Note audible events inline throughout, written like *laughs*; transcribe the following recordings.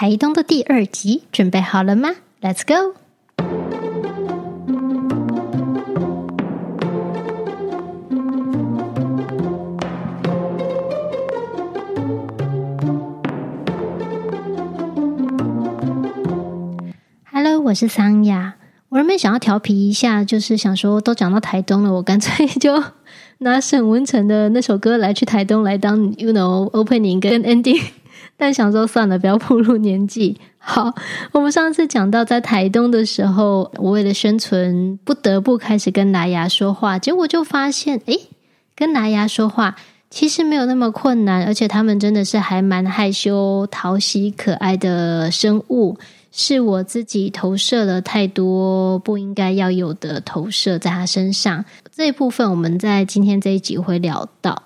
台东的第二集，准备好了吗？Let's go！我是桑雅，我原本想要调皮一下，就是想说都讲到台东了，我干脆就拿沈文程的那首歌来去台东来当，you know opening 跟 ending，但想说算了，不要暴露年纪。好，我们上次讲到在台东的时候，我为了生存不得不开始跟莱牙说话，结果就发现，诶，跟莱牙说话其实没有那么困难，而且他们真的是还蛮害羞、讨喜、可爱的生物。是我自己投射了太多不应该要有的投射在他身上。这一部分我们在今天这一集会聊到。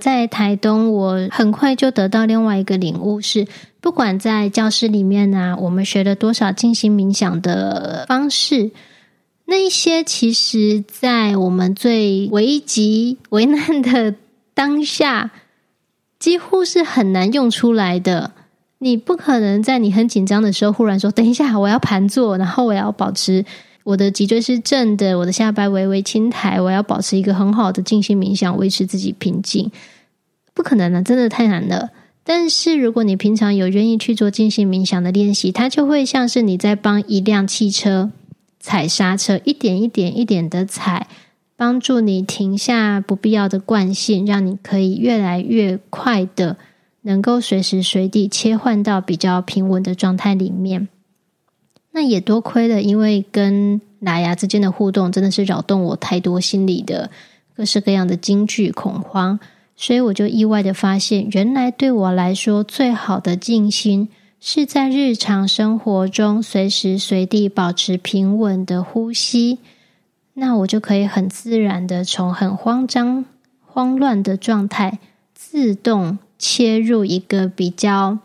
在台东，我很快就得到另外一个领悟是：不管在教室里面呢、啊，我们学了多少静心冥想的方式，那一些其实，在我们最危急、危难的当下，几乎是很难用出来的。你不可能在你很紧张的时候忽然说：“等一下，我要盘坐，然后我要保持我的脊椎是正的，我的下巴微微轻抬，我要保持一个很好的静心冥想，维持自己平静。”不可能的，真的太难了。但是如果你平常有愿意去做静心冥想的练习，它就会像是你在帮一辆汽车踩刹车，一点一点一点的踩，帮助你停下不必要的惯性，让你可以越来越快的。能够随时随地切换到比较平稳的状态里面，那也多亏了，因为跟莱牙之间的互动真的是扰动我太多心里的各式各样的惊惧、恐慌，所以我就意外的发现，原来对我来说最好的静心是在日常生活中随时随地保持平稳的呼吸，那我就可以很自然的从很慌张、慌乱的状态自动。切入一个比较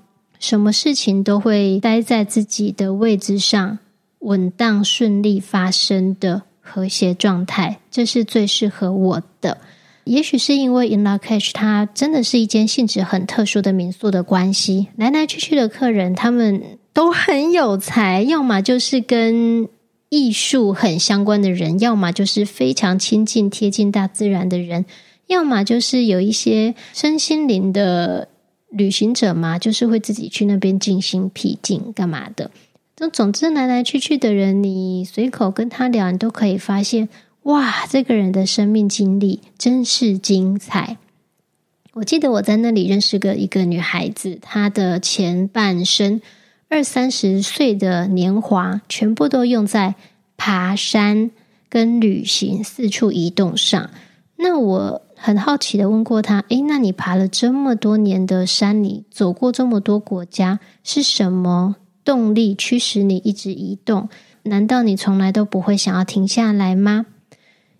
什么事情都会待在自己的位置上，稳当顺利发生的和谐状态，这是最适合我的。也许是因为 In Lak'ech 它真的是一间性质很特殊的民宿的关系，来来去去的客人他们都很有才，要么就是跟艺术很相关的人，要么就是非常亲近贴近大自然的人。要么就是有一些身心灵的旅行者嘛，就是会自己去那边静心僻静干嘛的。那总之来来去去的人，你随口跟他聊，你都可以发现，哇，这个人的生命经历真是精彩。我记得我在那里认识个一个女孩子，她的前半生二三十岁的年华，全部都用在爬山跟旅行、四处移动上。那我。很好奇的问过他：“诶，那你爬了这么多年的山，你走过这么多国家，是什么动力驱使你一直移动？难道你从来都不会想要停下来吗？”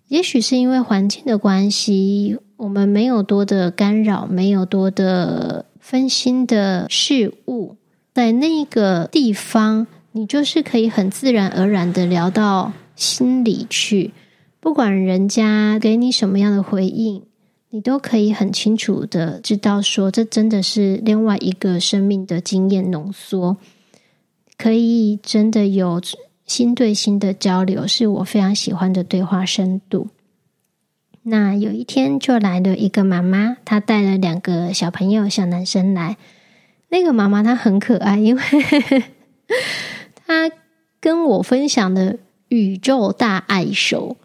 也许是因为环境的关系，我们没有多的干扰，没有多的分心的事物，在那个地方，你就是可以很自然而然的聊到心里去，不管人家给你什么样的回应。你都可以很清楚的知道，说这真的是另外一个生命的经验浓缩，可以真的有心对心的交流，是我非常喜欢的对话深度。那有一天就来了一个妈妈，她带了两个小朋友，小男生来。那个妈妈她很可爱，因为 *laughs* 她跟我分享的宇宙大爱手。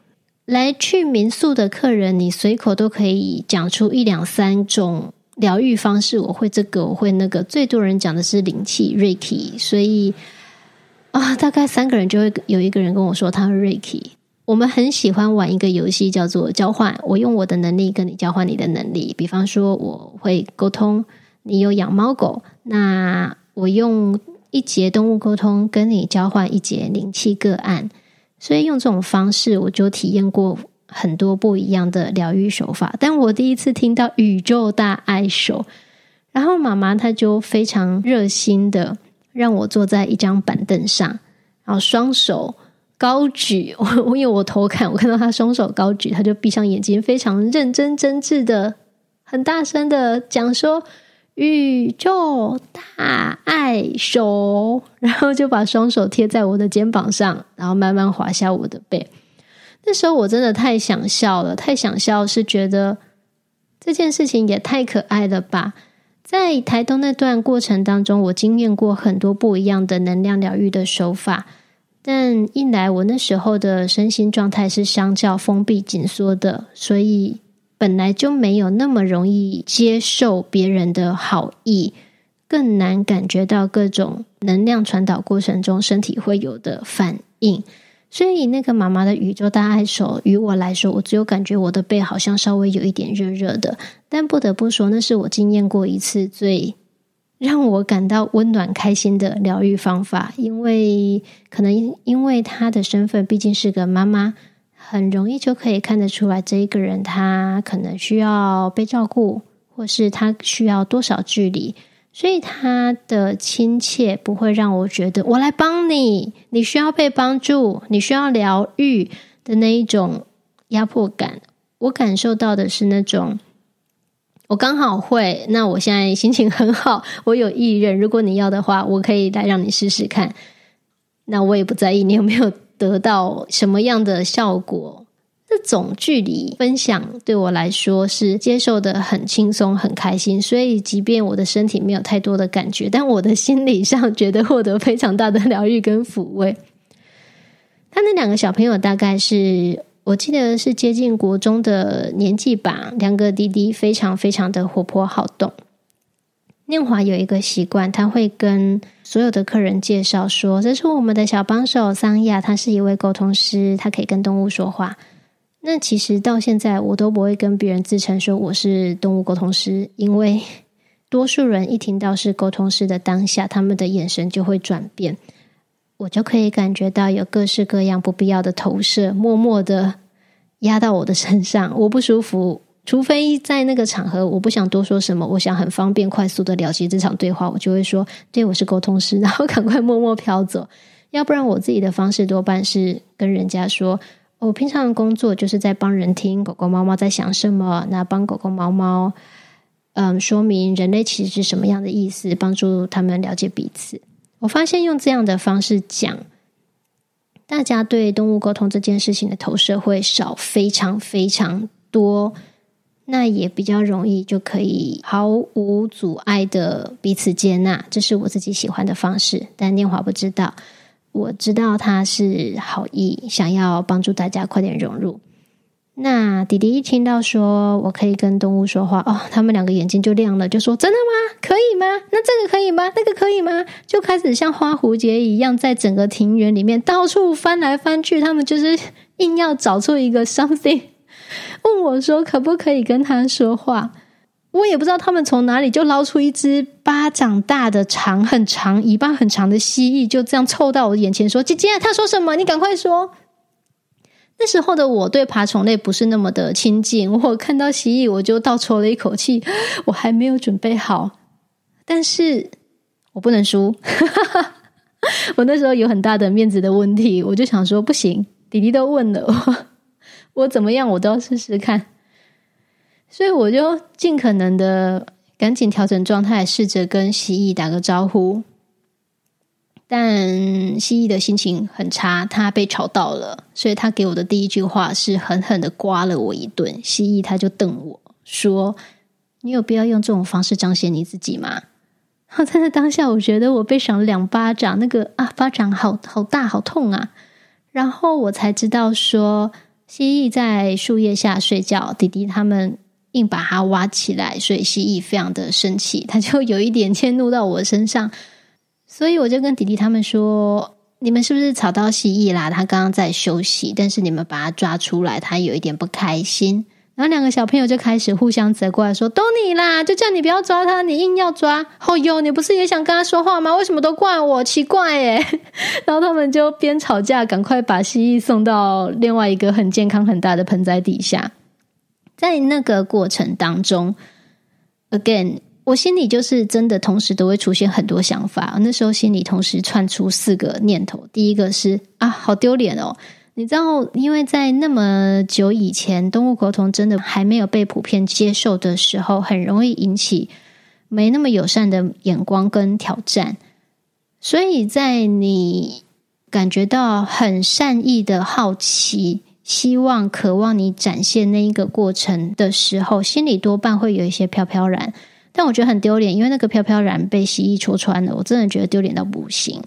来去民宿的客人，你随口都可以讲出一两三种疗愈方式。我会这个，我会那个。最多人讲的是灵气 Reiki，所以啊，大概三个人就会有一个人跟我说他会 Reiki。我们很喜欢玩一个游戏，叫做交换。我用我的能力跟你交换你的能力。比方说，我会沟通，你有养猫狗，那我用一节动物沟通跟你交换一节灵气个案。所以用这种方式，我就体验过很多不一样的疗愈手法。但我第一次听到宇宙大爱手，然后妈妈她就非常热心的让我坐在一张板凳上，然后双手高举。我我有我头看，我看到她双手高举，她就闭上眼睛，非常认真真挚的、很大声的讲说：“宇宙大爱手，然后就把双手贴在我的肩膀上，然后慢慢滑下我的背。那时候我真的太想笑了，太想笑，是觉得这件事情也太可爱了吧。在台东那段过程当中，我经验过很多不一样的能量疗愈的手法，但一来我那时候的身心状态是相较封闭紧缩的，所以本来就没有那么容易接受别人的好意，更难感觉到各种能量传导过程中身体会有的反应。所以那个妈妈的宇宙大爱手，于我来说，我只有感觉我的背好像稍微有一点热热的。但不得不说，那是我经验过一次最让我感到温暖、开心的疗愈方法。因为可能因为她的身份毕竟是个妈妈，很容易就可以看得出来，这一个人他可能需要被照顾，或是他需要多少距离。所以他的亲切不会让我觉得我来帮你，你需要被帮助，你需要疗愈的那一种压迫感。我感受到的是那种，我刚好会，那我现在心情很好，我有意愿，如果你要的话，我可以来让你试试看。那我也不在意你有没有得到什么样的效果。这种距离分享对我来说是接受的很轻松、很开心，所以即便我的身体没有太多的感觉，但我的心理上觉得获得非常大的疗愈跟抚慰。他那两个小朋友大概是我记得是接近国中的年纪吧，两个弟弟非常非常的活泼好动。念华有一个习惯，他会跟所有的客人介绍说：“这是我们的小帮手桑亚，他是一位沟通师，他可以跟动物说话。”那其实到现在，我都不会跟别人自称说我是动物沟通师，因为多数人一听到是沟通师的当下，他们的眼神就会转变，我就可以感觉到有各式各样不必要的投射，默默的压到我的身上，我不舒服。除非在那个场合，我不想多说什么，我想很方便、快速的了结这场对话，我就会说：“对，我是沟通师。”然后赶快默默飘走。*laughs* 要不然，我自己的方式多半是跟人家说。我平常的工作就是在帮人听狗狗、猫猫在想什么，那帮狗狗、猫猫，嗯，说明人类其实是什么样的意思，帮助他们了解彼此。我发现用这样的方式讲，大家对动物沟通这件事情的投射会少非常非常多，那也比较容易就可以毫无阻碍的彼此接纳，这是我自己喜欢的方式。但念华不知道。我知道他是好意，想要帮助大家快点融入。那弟弟一听到说我可以跟动物说话，哦，他们两个眼睛就亮了，就说：“真的吗？可以吗？那这个可以吗？那个可以吗？”就开始像花蝴蝶一样，在整个庭园里面到处翻来翻去。他们就是硬要找出一个 something，问我说可不可以跟他说话。我也不知道他们从哪里就捞出一只巴掌大的长、很长、尾巴很长的蜥蜴，就这样凑到我眼前说：“姐姐，他说什么？你赶快说。”那时候的我对爬虫类不是那么的亲近，我看到蜥蜴我就倒抽了一口气，*gasps* 我还没有准备好，但是我不能输。*laughs* 我那时候有很大的面子的问题，我就想说不行，弟弟都问了，我怎么样我都要试试看。所以我就尽可能的赶紧调整状态，试着跟蜥蜴打个招呼。但蜥蜴的心情很差，它被吵到了，所以他给我的第一句话是狠狠的刮了我一顿。蜥蜴他就瞪我说：“你有必要用这种方式彰显你自己吗？” *laughs* 在那当下，我觉得我被赏了两巴掌，那个啊巴掌好好大，好痛啊！然后我才知道说，蜥蜴在树叶下睡觉，弟弟他们。硬把它挖起来，所以蜥蜴非常的生气，他就有一点迁怒到我身上，所以我就跟弟弟他们说：“你们是不是吵到蜥蜴啦？他刚刚在休息，但是你们把它抓出来，他有一点不开心。”然后两个小朋友就开始互相责怪说：“都你啦，就叫你不要抓他，你硬要抓。哦哟，你不是也想跟他说话吗？为什么都怪我？奇怪耶！” *laughs* 然后他们就边吵架，赶快把蜥蜴送到另外一个很健康很大的盆栽底下。在那个过程当中，again，我心里就是真的，同时都会出现很多想法。那时候心里同时窜出四个念头：第一个是啊，好丢脸哦！你知道，因为在那么久以前，动物沟通真的还没有被普遍接受的时候，很容易引起没那么友善的眼光跟挑战。所以在你感觉到很善意的好奇，希望、渴望你展现那一个过程的时候，心里多半会有一些飘飘然。但我觉得很丢脸，因为那个飘飘然被蜥蜴戳穿了，我真的觉得丢脸到不行。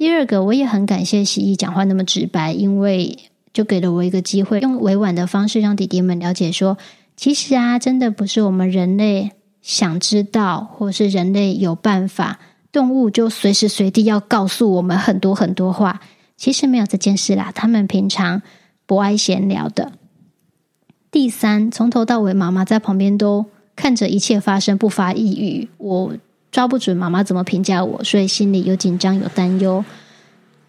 第二个，我也很感谢蜥蜴讲话那么直白，因为就给了我一个机会，用委婉的方式让弟弟们了解说，其实啊，真的不是我们人类想知道，或是人类有办法，动物就随时随地要告诉我们很多很多话，其实没有这件事啦，他们平常不爱闲聊的。第三，从头到尾，妈妈在旁边都。看着一切发生，不发一语，我抓不准妈妈怎么评价我，所以心里有紧张有担忧。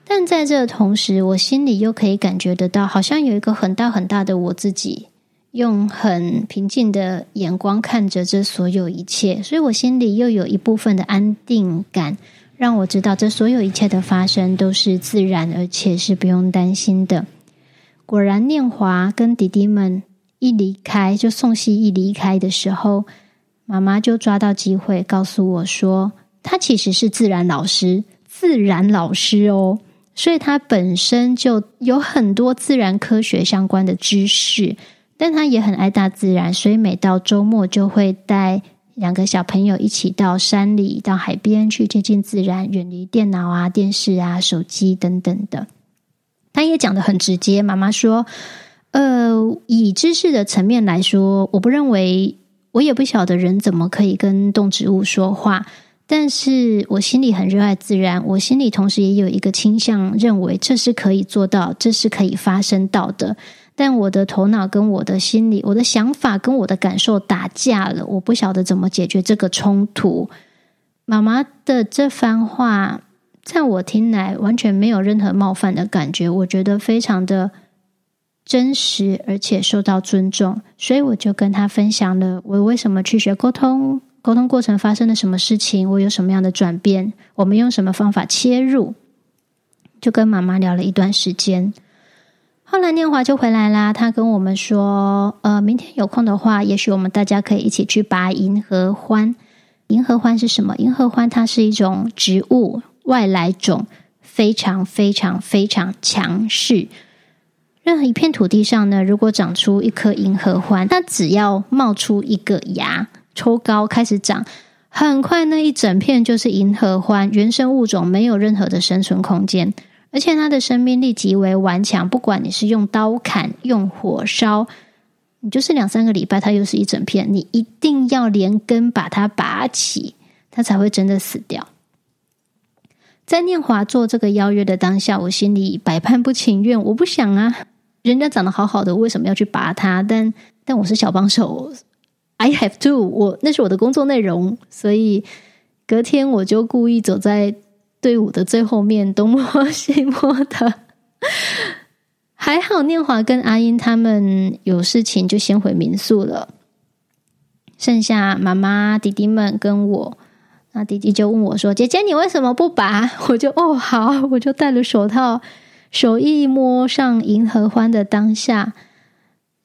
但在这同时，我心里又可以感觉得到，好像有一个很大很大的我自己，用很平静的眼光看着这所有一切，所以我心里又有一部分的安定感，让我知道这所有一切的发生都是自然，而且是不用担心的。果然，念华跟弟弟们。一离开，就宋希一离开的时候，妈妈就抓到机会告诉我说，她其实是自然老师，自然老师哦，所以她本身就有很多自然科学相关的知识，但她也很爱大自然，所以每到周末就会带两个小朋友一起到山里、到海边去接近自然，远离电脑啊、电视啊、手机等等的。她也讲得很直接，妈妈说。呃，以知识的层面来说，我不认为，我也不晓得人怎么可以跟动植物说话。但是我心里很热爱自然，我心里同时也有一个倾向，认为这是可以做到，这是可以发生到的。但我的头脑跟我的心里，我的想法跟我的感受打架了，我不晓得怎么解决这个冲突。妈妈的这番话，在我听来完全没有任何冒犯的感觉，我觉得非常的。真实而且受到尊重，所以我就跟他分享了我为什么去学沟通，沟通过程发生了什么事情，我有什么样的转变，我们用什么方法切入，就跟妈妈聊了一段时间。后来念华就回来啦，他跟我们说，呃，明天有空的话，也许我们大家可以一起去拔银河欢。银河欢是什么？银河欢它是一种植物，外来种，非常非常非常强势。任何一片土地上呢，如果长出一颗银合欢，它只要冒出一个芽，抽高开始长，很快那一整片就是银合欢，原生物种没有任何的生存空间，而且它的生命力极为顽强。不管你是用刀砍、用火烧，你就是两三个礼拜，它又是一整片。你一定要连根把它拔起，它才会真的死掉。在念华做这个邀约的当下，我心里百般不情愿，我不想啊。人家长得好好的，为什么要去拔它？但但我是小帮手，I have to，我那是我的工作内容，所以隔天我就故意走在队伍的最后面，东摸西摸的。*laughs* 还好念华跟阿英他们有事情，就先回民宿了。剩下妈妈、弟弟们跟我，那弟弟就问我说：“姐姐，你为什么不拔？”我就哦好，我就戴了手套。手一摸上银河欢的当下，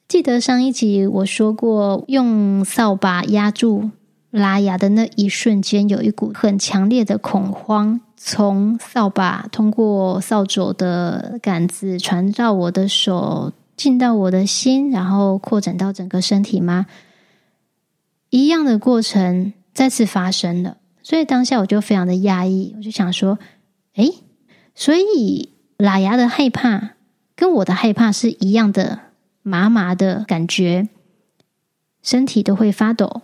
记得上一集我说过，用扫把压住拉牙的那一瞬间，有一股很强烈的恐慌，从扫把通过扫帚的杆子传到我的手，进到我的心，然后扩展到整个身体吗？一样的过程再次发生了，所以当下我就非常的压抑，我就想说，诶，所以。喇牙的害怕跟我的害怕是一样的，麻麻的感觉，身体都会发抖，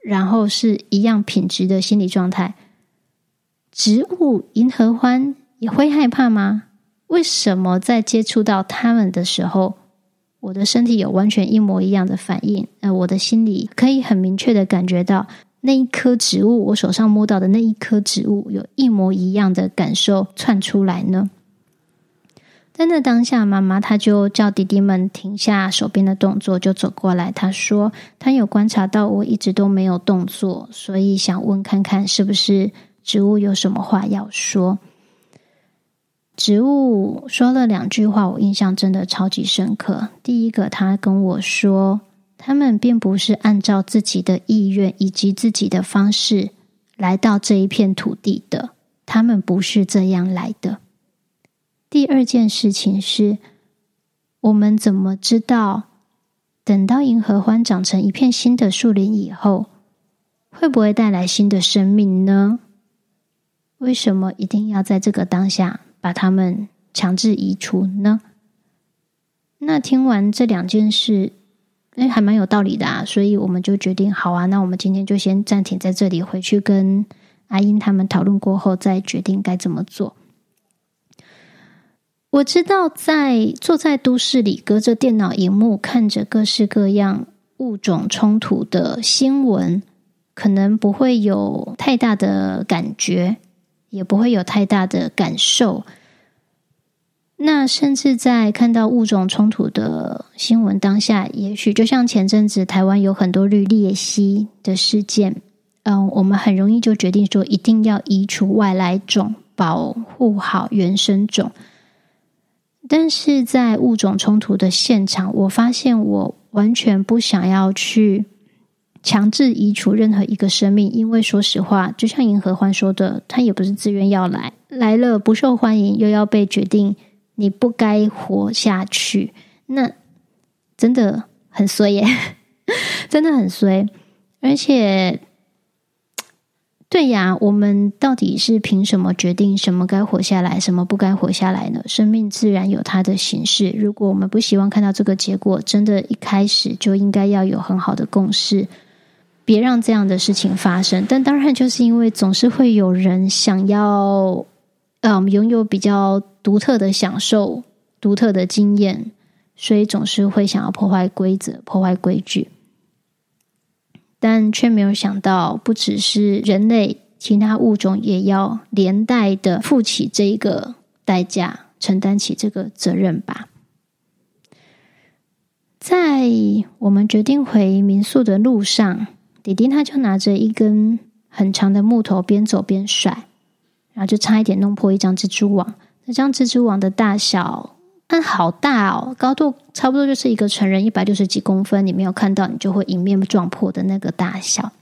然后是一样品质的心理状态。植物银合欢也会害怕吗？为什么在接触到它们的时候，我的身体有完全一模一样的反应？呃，我的心里可以很明确的感觉到那一颗植物，我手上摸到的那一颗植物，有一模一样的感受窜出来呢？在那当下，妈妈她就叫弟弟们停下手边的动作，就走过来。她说：“她有观察到我一直都没有动作，所以想问看看是不是植物有什么话要说。”植物说了两句话，我印象真的超级深刻。第一个，他跟我说：“他们并不是按照自己的意愿以及自己的方式来到这一片土地的，他们不是这样来的。第二件事情是，我们怎么知道等到银合欢长成一片新的树林以后，会不会带来新的生命呢？为什么一定要在这个当下把它们强制移除呢？那听完这两件事，哎，还蛮有道理的啊，所以我们就决定，好啊，那我们今天就先暂停在这里，回去跟阿英他们讨论过后，再决定该怎么做。我知道，在坐在都市里，隔着电脑荧幕，看着各式各样物种冲突的新闻，可能不会有太大的感觉。也不会有太大的感受。那甚至在看到物种冲突的新闻当下，也许就像前阵子台湾有很多绿鬣蜥的事件，嗯，我们很容易就决定说一定要移除外来种，保护好原生种。但是在物种冲突的现场，我发现我完全不想要去。强制移除任何一个生命，因为说实话，就像银河欢说的，他也不是自愿要来，来了不受欢迎，又要被决定你不该活下去，那真的很衰耶，*laughs* 真的很衰。而且，对呀，我们到底是凭什么决定什么该活下来，什么不该活下来呢？生命自然有它的形式。如果我们不希望看到这个结果，真的一开始就应该要有很好的共识。别让这样的事情发生，但当然就是因为总是会有人想要，嗯，拥有比较独特的享受、独特的经验，所以总是会想要破坏规则、破坏规矩，但却没有想到，不只是人类，其他物种也要连带的负起这一个代价，承担起这个责任吧。在我们决定回民宿的路上。弟弟他就拿着一根很长的木头，边走边甩，然后就差一点弄破一张蜘蛛网。那张蜘蛛网的大小，但好大哦，高度差不多就是一个成人一百六十几公分。你没有看到，你就会迎面撞破的那个大小。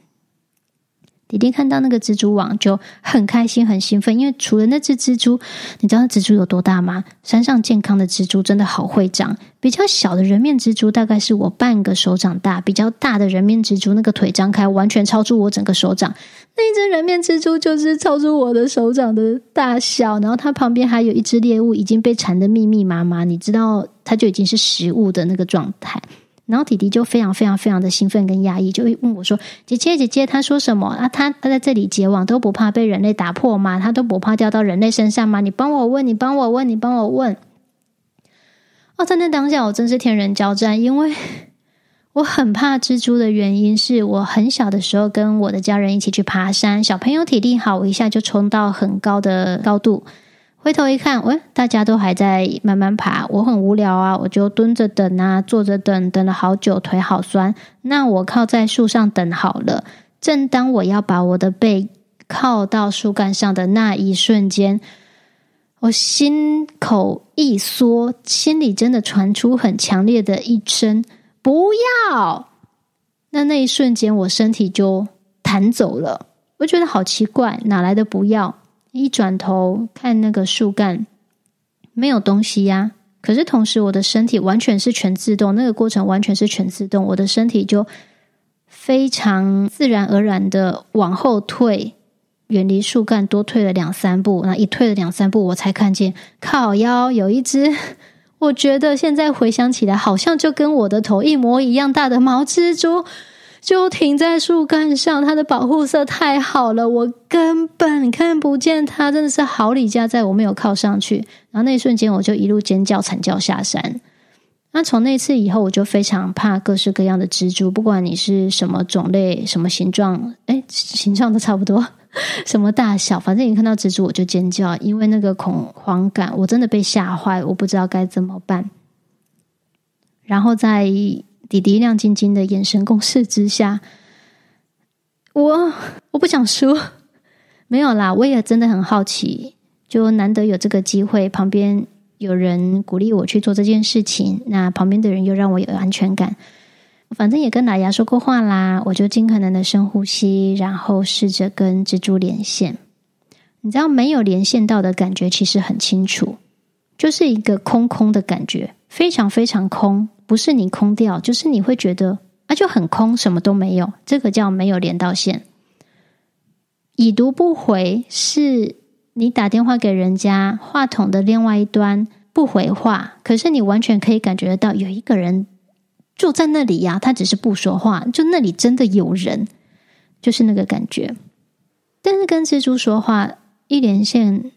弟弟看到那个蜘蛛网就很开心、很兴奋，因为除了那只蜘蛛，你知道蜘蛛有多大吗？山上健康的蜘蛛真的好会长，比较小的人面蜘蛛大概是我半个手掌大，比较大的人面蜘蛛那个腿张开完全超出我整个手掌，那一只人面蜘蛛就是超出我的手掌的大小，然后它旁边还有一只猎物已经被缠得密密麻麻，你知道它就已经是食物的那个状态。然后弟弟就非常非常非常的兴奋跟压抑，就会问我说：“姐姐姐姐，他说什么？啊，他他在这里结网都不怕被人类打破吗？他都不怕掉到人类身上吗？你帮我问，你帮我问，你帮我问。”哦，在那当下我真是天人交战，因为我很怕蜘蛛的原因是我很小的时候跟我的家人一起去爬山，小朋友体力好，我一下就冲到很高的高度。回头一看，喂，大家都还在慢慢爬，我很无聊啊，我就蹲着等啊，坐着等，等了好久，腿好酸。那我靠在树上等好了。正当我要把我的背靠到树干上的那一瞬间，我心口一缩，心里真的传出很强烈的一声“不要”。那那一瞬间，我身体就弹走了。我觉得好奇怪，哪来的不要？一转头看那个树干，没有东西呀。可是同时，我的身体完全是全自动，那个过程完全是全自动。我的身体就非常自然而然的往后退，远离树干，多退了两三步。那一退了两三步，我才看见靠腰有一只，我觉得现在回想起来，好像就跟我的头一模一样大的毛蜘蛛。就停在树干上，它的保护色太好了，我根本看不见它，真的是好李家在，我没有靠上去。然后那一瞬间，我就一路尖叫惨叫下山。那从那次以后，我就非常怕各式各样的蜘蛛，不管你是什么种类、什么形状，诶，形状都差不多，*laughs* 什么大小，反正一看到蜘蛛我就尖叫，因为那个恐慌感，我真的被吓坏，我不知道该怎么办。然后在。弟弟亮晶晶的眼神攻势之下，我我不想输，*laughs* 没有啦，我也真的很好奇，就难得有这个机会，旁边有人鼓励我去做这件事情，那旁边的人又让我有安全感，反正也跟奶牙说过话啦，我就尽可能的深呼吸，然后试着跟蜘蛛连线。你知道没有连线到的感觉其实很清楚，就是一个空空的感觉，非常非常空，不是你空掉，就是你会觉得啊就很空，什么都没有，这个叫没有连到线。已读不回是你打电话给人家，话筒的另外一端不回话，可是你完全可以感觉得到有一个人坐在那里呀，他只是不说话，就那里真的有人，就是那个感觉。但是跟蜘蛛说话。一连线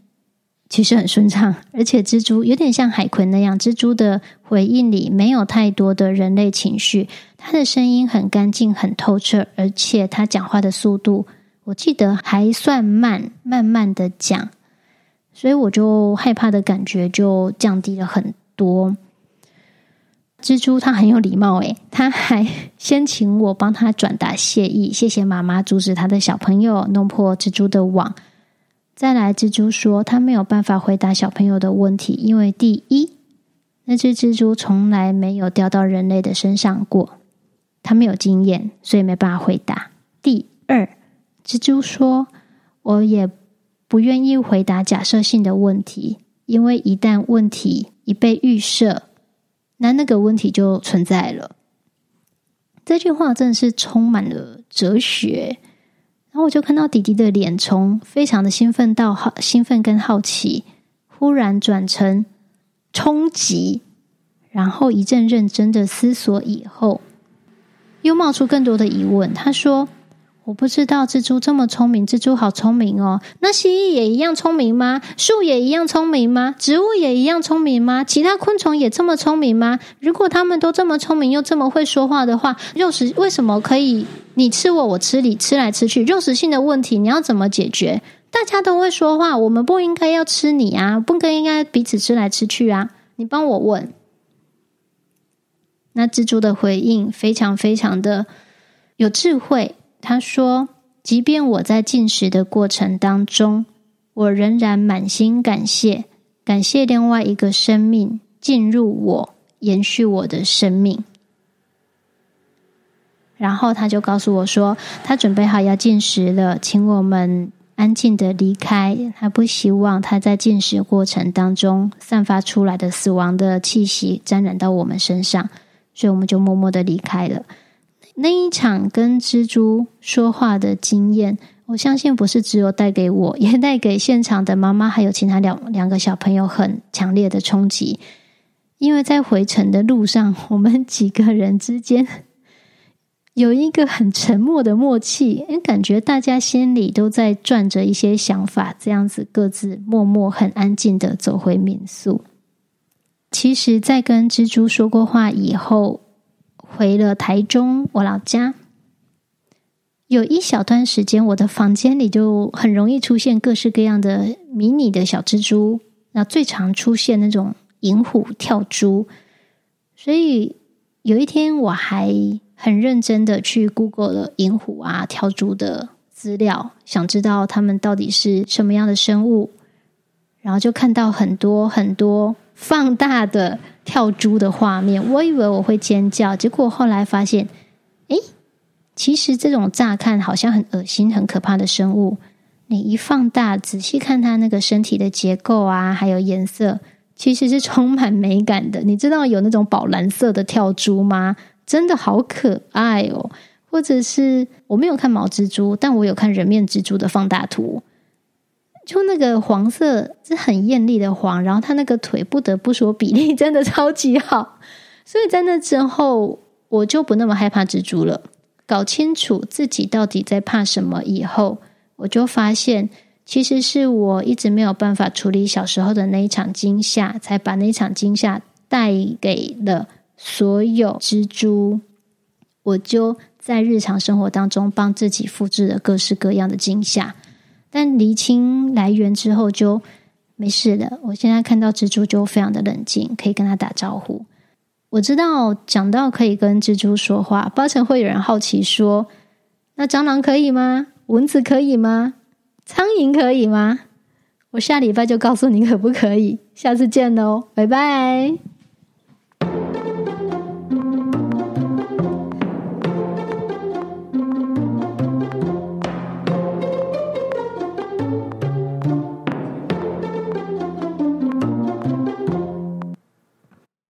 其实很顺畅，而且蜘蛛有点像海葵那样，蜘蛛的回应里没有太多的人类情绪，它的声音很干净、很透彻，而且它讲话的速度，我记得还算慢，慢慢的讲，所以我就害怕的感觉就降低了很多。蜘蛛它很有礼貌，诶，它还先请我帮他转达谢意，谢谢妈妈阻止他的小朋友弄破蜘蛛的网。再来，蜘蛛说他没有办法回答小朋友的问题，因为第一，那只蜘蛛从来没有掉到人类的身上过，他没有经验，所以没办法回答。第二，蜘蛛说，我也不愿意回答假设性的问题，因为一旦问题一被预设，那那个问题就存在了。这句话真的是充满了哲学。然后我就看到弟弟的脸从非常的兴奋到好兴奋跟好奇，忽然转成冲击，然后一阵认真的思索以后，又冒出更多的疑问。他说。我不知道蜘蛛这么聪明，蜘蛛好聪明哦。那蜥蜴也一样聪明吗？树也一样聪明吗？植物也一样聪明吗？其他昆虫也这么聪明吗？如果他们都这么聪明又这么会说话的话，肉食为什么可以你吃我，我吃你，吃来吃去？肉食性的问题你要怎么解决？大家都会说话，我们不应该要吃你啊，不应该彼此吃来吃去啊？你帮我问。那蜘蛛的回应非常非常的有智慧。他说：“即便我在进食的过程当中，我仍然满心感谢，感谢另外一个生命进入我，延续我的生命。”然后他就告诉我说：“他准备好要进食了，请我们安静的离开。他不希望他在进食过程当中散发出来的死亡的气息沾染到我们身上，所以我们就默默的离开了。”那一场跟蜘蛛说话的经验，我相信不是只有带给我，*laughs* 也带给现场的妈妈还有其他两两个小朋友很强烈的冲击。因为在回程的路上，*laughs* 我们几个人之间 *laughs* 有一个很沉默的默契，感觉大家心里都在转着一些想法，这样子各自默默很安静的走回民宿。其实，在跟蜘蛛说过话以后。回了台中，我老家，有一小段时间，我的房间里就很容易出现各式各样的迷你的小蜘蛛。那最常出现那种银虎跳蛛，所以有一天我还很认真的去 Google 了银虎啊跳蛛的资料，想知道它们到底是什么样的生物，然后就看到很多很多放大的。跳蛛的画面，我以为我会尖叫，结果后来发现，诶，其实这种乍看好像很恶心、很可怕的生物，你一放大仔细看它那个身体的结构啊，还有颜色，其实是充满美感的。你知道有那种宝蓝色的跳蛛吗？真的好可爱哦！或者是我没有看毛蜘蛛，但我有看人面蜘蛛的放大图。就那个黄色是很艳丽的黄，然后他那个腿不得不说比例真的超级好，所以在那之后我就不那么害怕蜘蛛了。搞清楚自己到底在怕什么以后，我就发现其实是我一直没有办法处理小时候的那一场惊吓，才把那一场惊吓带给了所有蜘蛛。我就在日常生活当中帮自己复制了各式各样的惊吓。但厘清来源之后就没事了。我现在看到蜘蛛就非常的冷静，可以跟他打招呼。我知道讲到可以跟蜘蛛说话，八成会有人好奇说：那蟑螂可以吗？蚊子可以吗？苍蝇可以吗？我下礼拜就告诉你可不可以。下次见喽，拜拜。